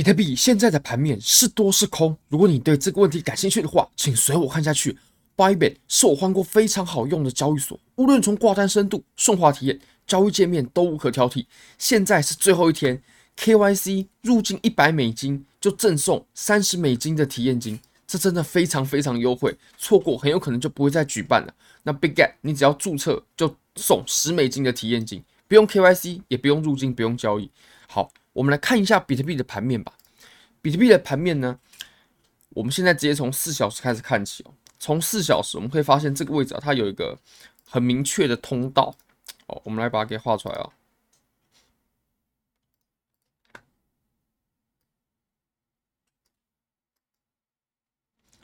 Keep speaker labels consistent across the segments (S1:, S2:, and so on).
S1: 比特币现在的盘面是多是空？如果你对这个问题感兴趣的话，请随我看下去。Bybit 是我换过非常好用的交易所，无论从挂单深度、顺滑体验、交易界面都无可挑剔。现在是最后一天，KYC 入金一百美金就赠送三十美金的体验金，这真的非常非常优惠，错过很有可能就不会再举办了。那 Bigget 你只要注册就送十美金的体验金，不用 KYC，也不用入金，不用交易。好。我们来看一下比特币的盘面吧。比特币的盘面呢，我们现在直接从四小时开始看起哦。从四小时，我们可以发现这个位置啊，它有一个很明确的通道哦。我们来把它给画出来啊。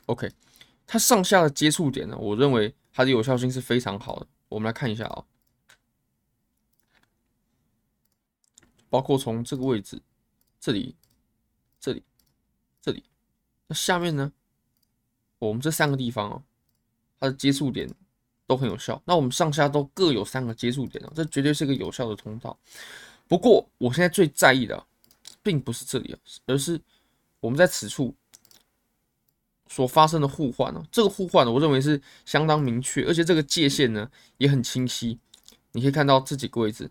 S1: OK，它上下的接触点呢，我认为它的有效性是非常好的。我们来看一下啊。包括从这个位置，这里、这里、这里，那下面呢？我们这三个地方哦，它的接触点都很有效。那我们上下都各有三个接触点哦，这绝对是个有效的通道。不过，我现在最在意的，并不是这里啊，而是我们在此处所发生的互换哦。这个互换呢，我认为是相当明确，而且这个界限呢也很清晰。你可以看到这几个位置。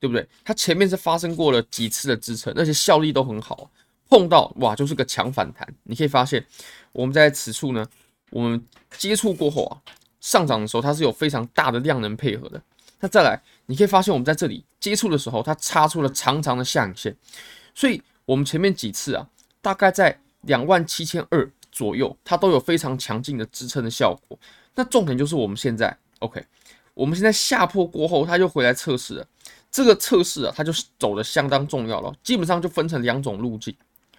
S1: 对不对？它前面是发生过了几次的支撑，而且效力都很好，碰到哇就是个强反弹。你可以发现，我们在此处呢，我们接触过后啊，上涨的时候它是有非常大的量能配合的。那再来，你可以发现我们在这里接触的时候，它插出了长长的下影线，所以我们前面几次啊，大概在两万七千二左右，它都有非常强劲的支撑的效果。那重点就是我们现在，OK，我们现在下破过后，它就回来测试了。这个测试啊，它就是走的相当重要了。基本上就分成两种路径，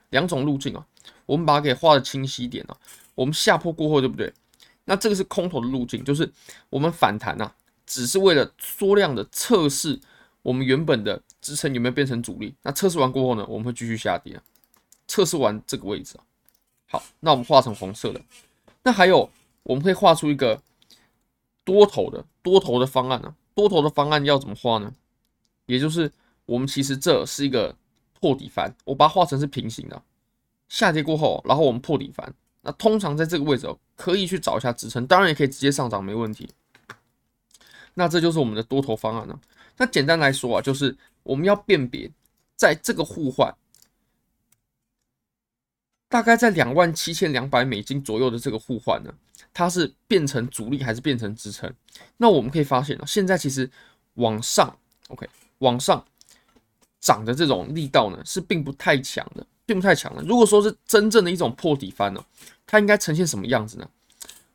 S1: 两种路径啊。我们把它给画的清晰一点啊。我们下破过后，对不对？那这个是空头的路径，就是我们反弹啊，只是为了缩量的测试我们原本的支撑有没有变成阻力。那测试完过后呢，我们会继续下跌啊。测试完这个位置啊，好，那我们画成红色的。那还有，我们会画出一个多头的多头的方案啊。多头的方案要怎么画呢？也就是我们其实这是一个破底翻，我把它画成是平行的，下跌过后，然后我们破底翻。那通常在这个位置，可以去找一下支撑，当然也可以直接上涨，没问题。那这就是我们的多头方案了。那简单来说啊，就是我们要辨别在这个互换，大概在两万七千两百美金左右的这个互换呢，它是变成阻力还是变成支撑？那我们可以发现啊，现在其实往上，OK。往上涨的这种力道呢，是并不太强的，并不太强的。如果说是真正的一种破底翻呢，它应该呈现什么样子呢？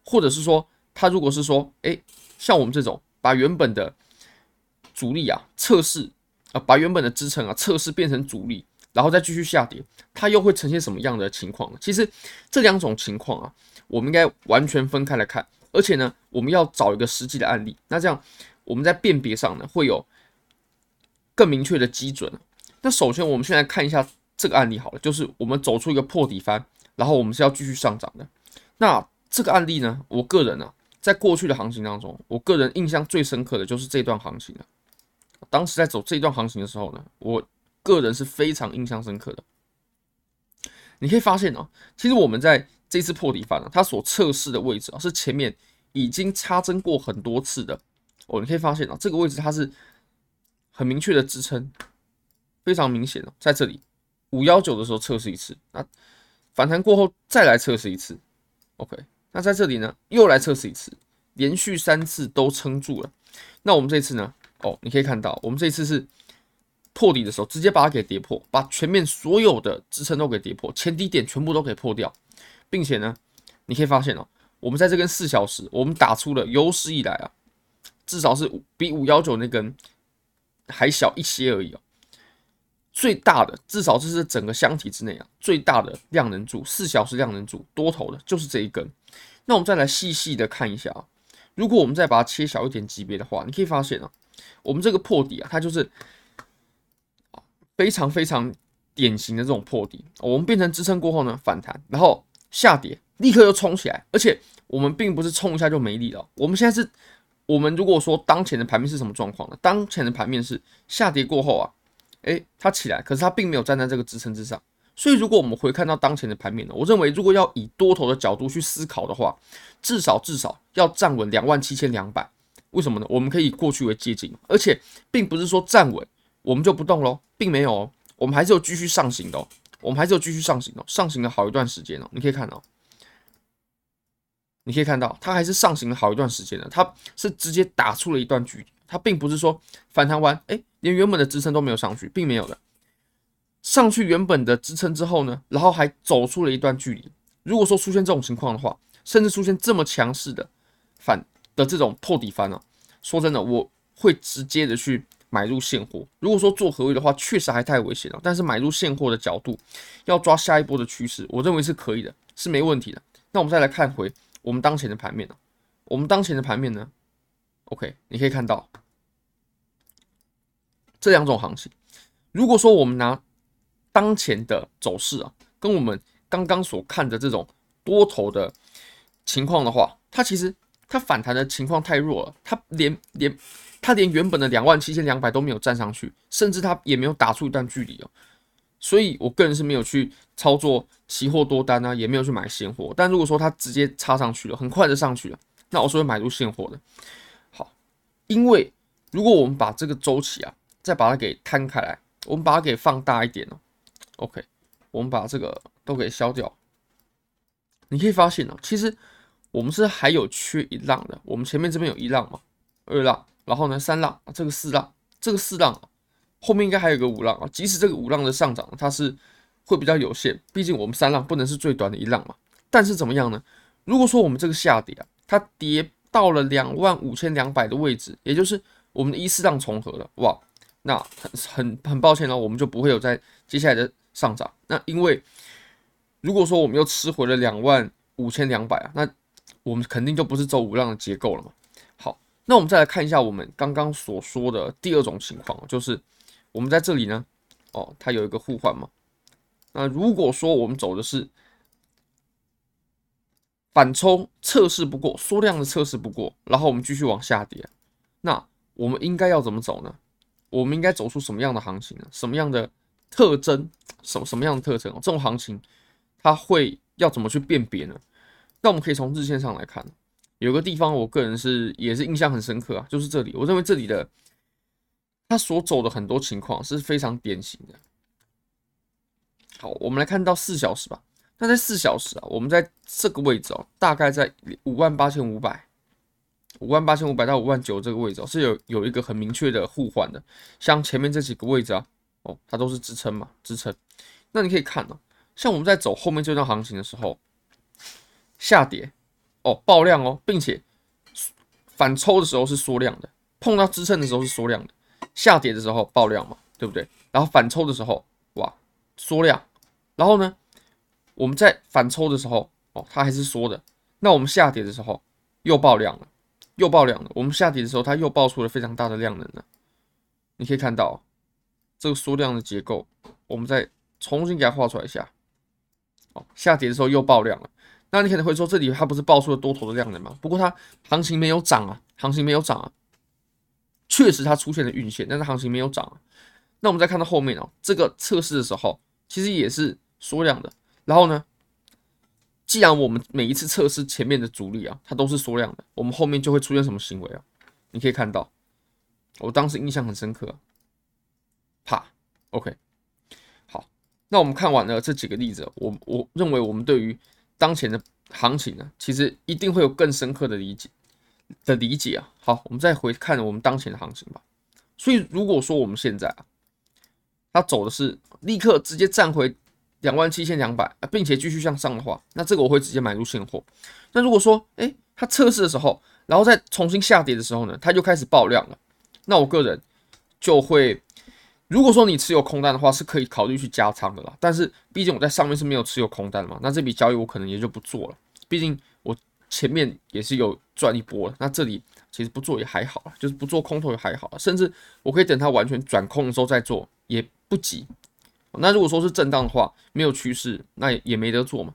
S1: 或者是说，它如果是说，哎，像我们这种把原本的阻力啊测试啊，把原本的支撑啊测试变成阻力，然后再继续下跌，它又会呈现什么样的情况呢？其实这两种情况啊，我们应该完全分开来看，而且呢，我们要找一个实际的案例。那这样我们在辨别上呢，会有。更明确的基准。那首先，我们先来看一下这个案例好了，就是我们走出一个破底翻，然后我们是要继续上涨的。那这个案例呢，我个人呢、啊，在过去的行情当中，我个人印象最深刻的就是这段行情了。当时在走这段行情的时候呢，我个人是非常印象深刻的。你可以发现哦、啊，其实我们在这次破底翻呢、它所测试的位置啊，是前面已经插针过很多次的。哦，你可以发现啊，这个位置它是。很明确的支撑，非常明显哦，在这里五幺九的时候测试一次，那反弹过后再来测试一次，OK，那在这里呢又来测试一次，连续三次都撑住了。那我们这次呢？哦，你可以看到，我们这次是破底的时候，直接把它给跌破，把前面所有的支撑都给跌破，前低点全部都给破掉，并且呢，你可以发现哦，我们在这根四小时，我们打出了有史以来啊，至少是比五幺九那根。还小一些而已哦，最大的至少这是整个箱体之内啊，最大的量能柱，四小时量能柱多头的就是这一根。那我们再来细细的看一下啊，如果我们再把它切小一点级别的话，你可以发现啊，我们这个破底啊，它就是非常非常典型的这种破底。我们变成支撑过后呢，反弹，然后下跌，立刻又冲起来，而且我们并不是冲一下就没力了，我们现在是我们如果说当前的盘面是什么状况呢？当前的盘面是下跌过后啊，诶，它起来，可是它并没有站在这个支撑之上。所以，如果我们回看到当前的盘面呢，我认为如果要以多头的角度去思考的话，至少至少要站稳两万七千两百。为什么呢？我们可以以过去为借镜，而且并不是说站稳我们就不动喽，并没有哦，我们还是有继续上行的哦，我们还是有继续上行的，上行了好一段时间哦。你可以看到，你可以看到它还是上行了好一段时间的，它是直接打出了一段距离，它并不是说反弹完，哎，连原本的支撑都没有上去，并没有的。上去原本的支撑之后呢，然后还走出了一段距离。如果说出现这种情况的话，甚至出现这么强势的反的这种破底翻啊，说真的，我会直接的去买入现货。如果说做合约的话，确实还太危险了。但是买入现货的角度，要抓下一波的趋势，我认为是可以的，是没问题的。那我们再来看回我们当前的盘面啊，我们当前的盘面呢，OK，你可以看到这两种行情。如果说我们拿当前的走势啊，跟我们刚刚所看的这种多头的情况的话，它其实它反弹的情况太弱了，它连连它连原本的两万七千两百都没有站上去，甚至它也没有打出一段距离哦。所以我个人是没有去操作期货多单啊，也没有去买现货。但如果说它直接插上去了，很快就上去了，那我是会买入现货的。好，因为如果我们把这个周期啊，再把它给摊开来，我们把它给放大一点哦。OK，我们把这个都给消掉。你可以发现哦，其实我们是还有缺一浪的。我们前面这边有一浪嘛，二浪，然后呢三浪，这个四浪，这个四浪后面应该还有个五浪啊。即使这个五浪的上涨，它是会比较有限，毕竟我们三浪不能是最短的一浪嘛。但是怎么样呢？如果说我们这个下跌啊，它跌到了两万五千两百的位置，也就是我们的一四浪重合了，哇，那很很很抱歉呢，我们就不会有在接下来的。上涨，那因为如果说我们又吃回了两万五千两百啊，那我们肯定就不是走五浪的结构了嘛。好，那我们再来看一下我们刚刚所说的第二种情况，就是我们在这里呢，哦，它有一个互换嘛。那如果说我们走的是反抽测试不过，缩量的测试不过，然后我们继续往下跌，那我们应该要怎么走呢？我们应该走出什么样的行情呢？什么样的？特征什么什么样的特征？这种行情它会要怎么去辨别呢？那我们可以从日线上来看，有个地方我个人是也是印象很深刻啊，就是这里，我认为这里的它所走的很多情况是非常典型的。好，我们来看到四小时吧。那在四小时啊，我们在这个位置哦，大概在五万八千五百、五万八千五百到五万九这个位置哦，是有有一个很明确的互换的，像前面这几个位置啊。哦，它都是支撑嘛，支撑。那你可以看哦，像我们在走后面这段行情的时候，下跌哦，爆量哦，并且反抽的时候是缩量的，碰到支撑的时候是缩量的，下跌的时候爆量嘛，对不对？然后反抽的时候，哇，缩量。然后呢，我们在反抽的时候，哦，它还是缩的。那我们下跌的时候又爆量了，又爆量了。我们下跌的时候，它又爆出了非常大的量能了。你可以看到。这个缩量的结构，我们再重新给它画出来一下。哦，下跌的时候又爆量了。那你可能会说，这里它不是爆出了多头的量能吗？不过它行情没有涨啊，行情没有涨啊。确实它出现了运线，但是行情没有涨。那我们再看到后面哦，这个测试的时候其实也是缩量的。然后呢，既然我们每一次测试前面的阻力啊，它都是缩量的，我们后面就会出现什么行为啊？你可以看到，我当时印象很深刻。怕，OK，好，那我们看完了这几个例子，我我认为我们对于当前的行情呢，其实一定会有更深刻的理解的理解啊。好，我们再回看我们当前的行情吧。所以如果说我们现在啊，它走的是立刻直接站回两万七千两百，并且继续向上的话，那这个我会直接买入现货。那如果说，诶，它测试的时候，然后再重新下跌的时候呢，它就开始爆量了，那我个人就会。如果说你持有空单的话，是可以考虑去加仓的啦。但是毕竟我在上面是没有持有空单的嘛，那这笔交易我可能也就不做了。毕竟前面也是有赚一波了，那这里其实不做也还好，就是不做空头也还好，甚至我可以等它完全转空的时候再做，也不急。那如果说是震荡的话，没有趋势，那也没得做嘛。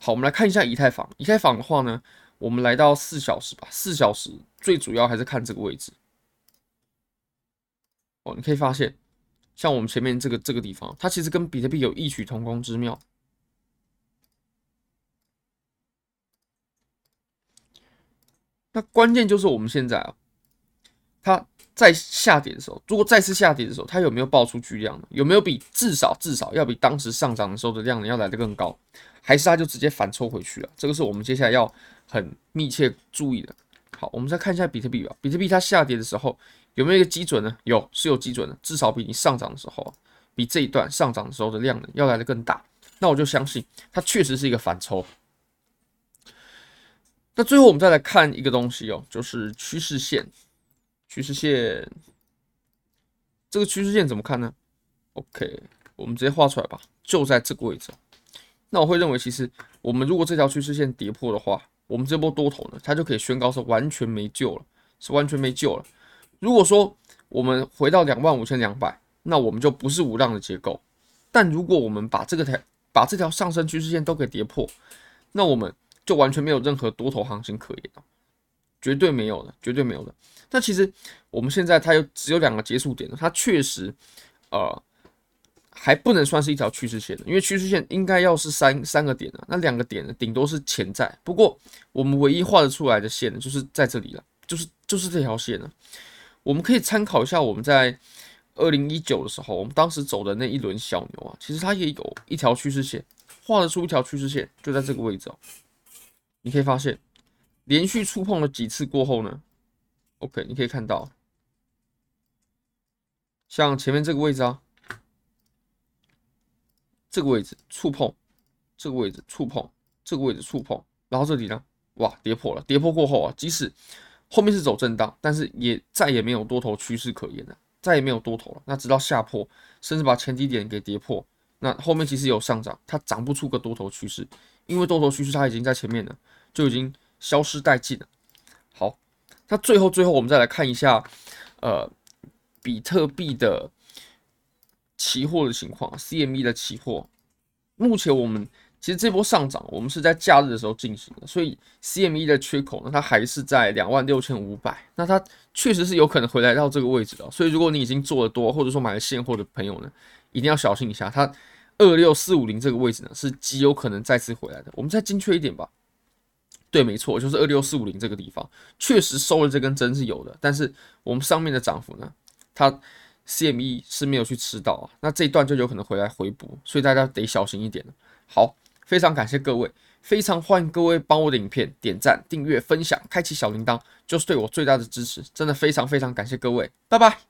S1: 好，我们来看一下以太坊。以太坊的话呢，我们来到四小时吧，四小时最主要还是看这个位置。哦，你可以发现，像我们前面这个这个地方，它其实跟比特币有异曲同工之妙。那关键就是我们现在啊，它在下跌的时候，如果再次下跌的时候，它有没有爆出巨量呢？有没有比至少至少要比当时上涨的时候的量能要来得更高？还是它就直接反抽回去了？这个是我们接下来要很密切注意的。好，我们再看一下比特币吧。比特币它下跌的时候有没有一个基准呢？有，是有基准的，至少比你上涨的时候，比这一段上涨的时候的量呢要来得更大。那我就相信它确实是一个反抽。那最后我们再来看一个东西哦，就是趋势线。趋势线，这个趋势线怎么看呢？OK，我们直接画出来吧，就在这个位置。那我会认为，其实我们如果这条趋势线跌破的话，我们这波多头呢，它就可以宣告是完全没救了，是完全没救了。如果说我们回到两万五千两百，那我们就不是五浪的结构。但如果我们把这个台把这条上升趋势线都给跌破，那我们。就完全没有任何多头行情可言，绝对没有的，绝对没有的。那其实我们现在它有只有两个结束点，它确实呃还不能算是一条趋势线的，因为趋势线应该要是三三个点的，那两个点呢顶多是潜在。不过我们唯一画得出来的线呢，就是在这里了，就是就是这条线呢。我们可以参考一下我们在二零一九的时候，我们当时走的那一轮小牛啊，其实它也有一条趋势线，画得出一条趋势线，就在这个位置哦。你可以发现，连续触碰了几次过后呢？OK，你可以看到，像前面这个位置啊，这个位置触碰，这个位置触碰，这个位置触碰，然后这里呢，哇，跌破了。跌破过后啊，即使后面是走震荡，但是也再也没有多头趋势可言了，再也没有多头了。那直到下破，甚至把前低点给跌破，那后面其实有上涨，它涨不出个多头趋势。因为多头趋势它已经在前面了，就已经消失殆尽了。好，那最后最后我们再来看一下，呃，比特币的期货的情况，CME 的期货。目前我们其实这波上涨，我们是在假日的时候进行的，所以 CME 的缺口呢，它还是在两万六千五百。那它确实是有可能回来到这个位置的。所以如果你已经做的多，或者说买了现货的朋友呢，一定要小心一下它。二六四五零这个位置呢，是极有可能再次回来的。我们再精确一点吧。对，没错，就是二六四五零这个地方，确实收了这根针是有的。但是我们上面的涨幅呢，它 CME 是没有去吃到啊。那这一段就有可能回来回补，所以大家得小心一点。好，非常感谢各位，非常欢迎各位帮我的影片点赞、订阅、分享、开启小铃铛，就是对我最大的支持。真的非常非常感谢各位，拜拜。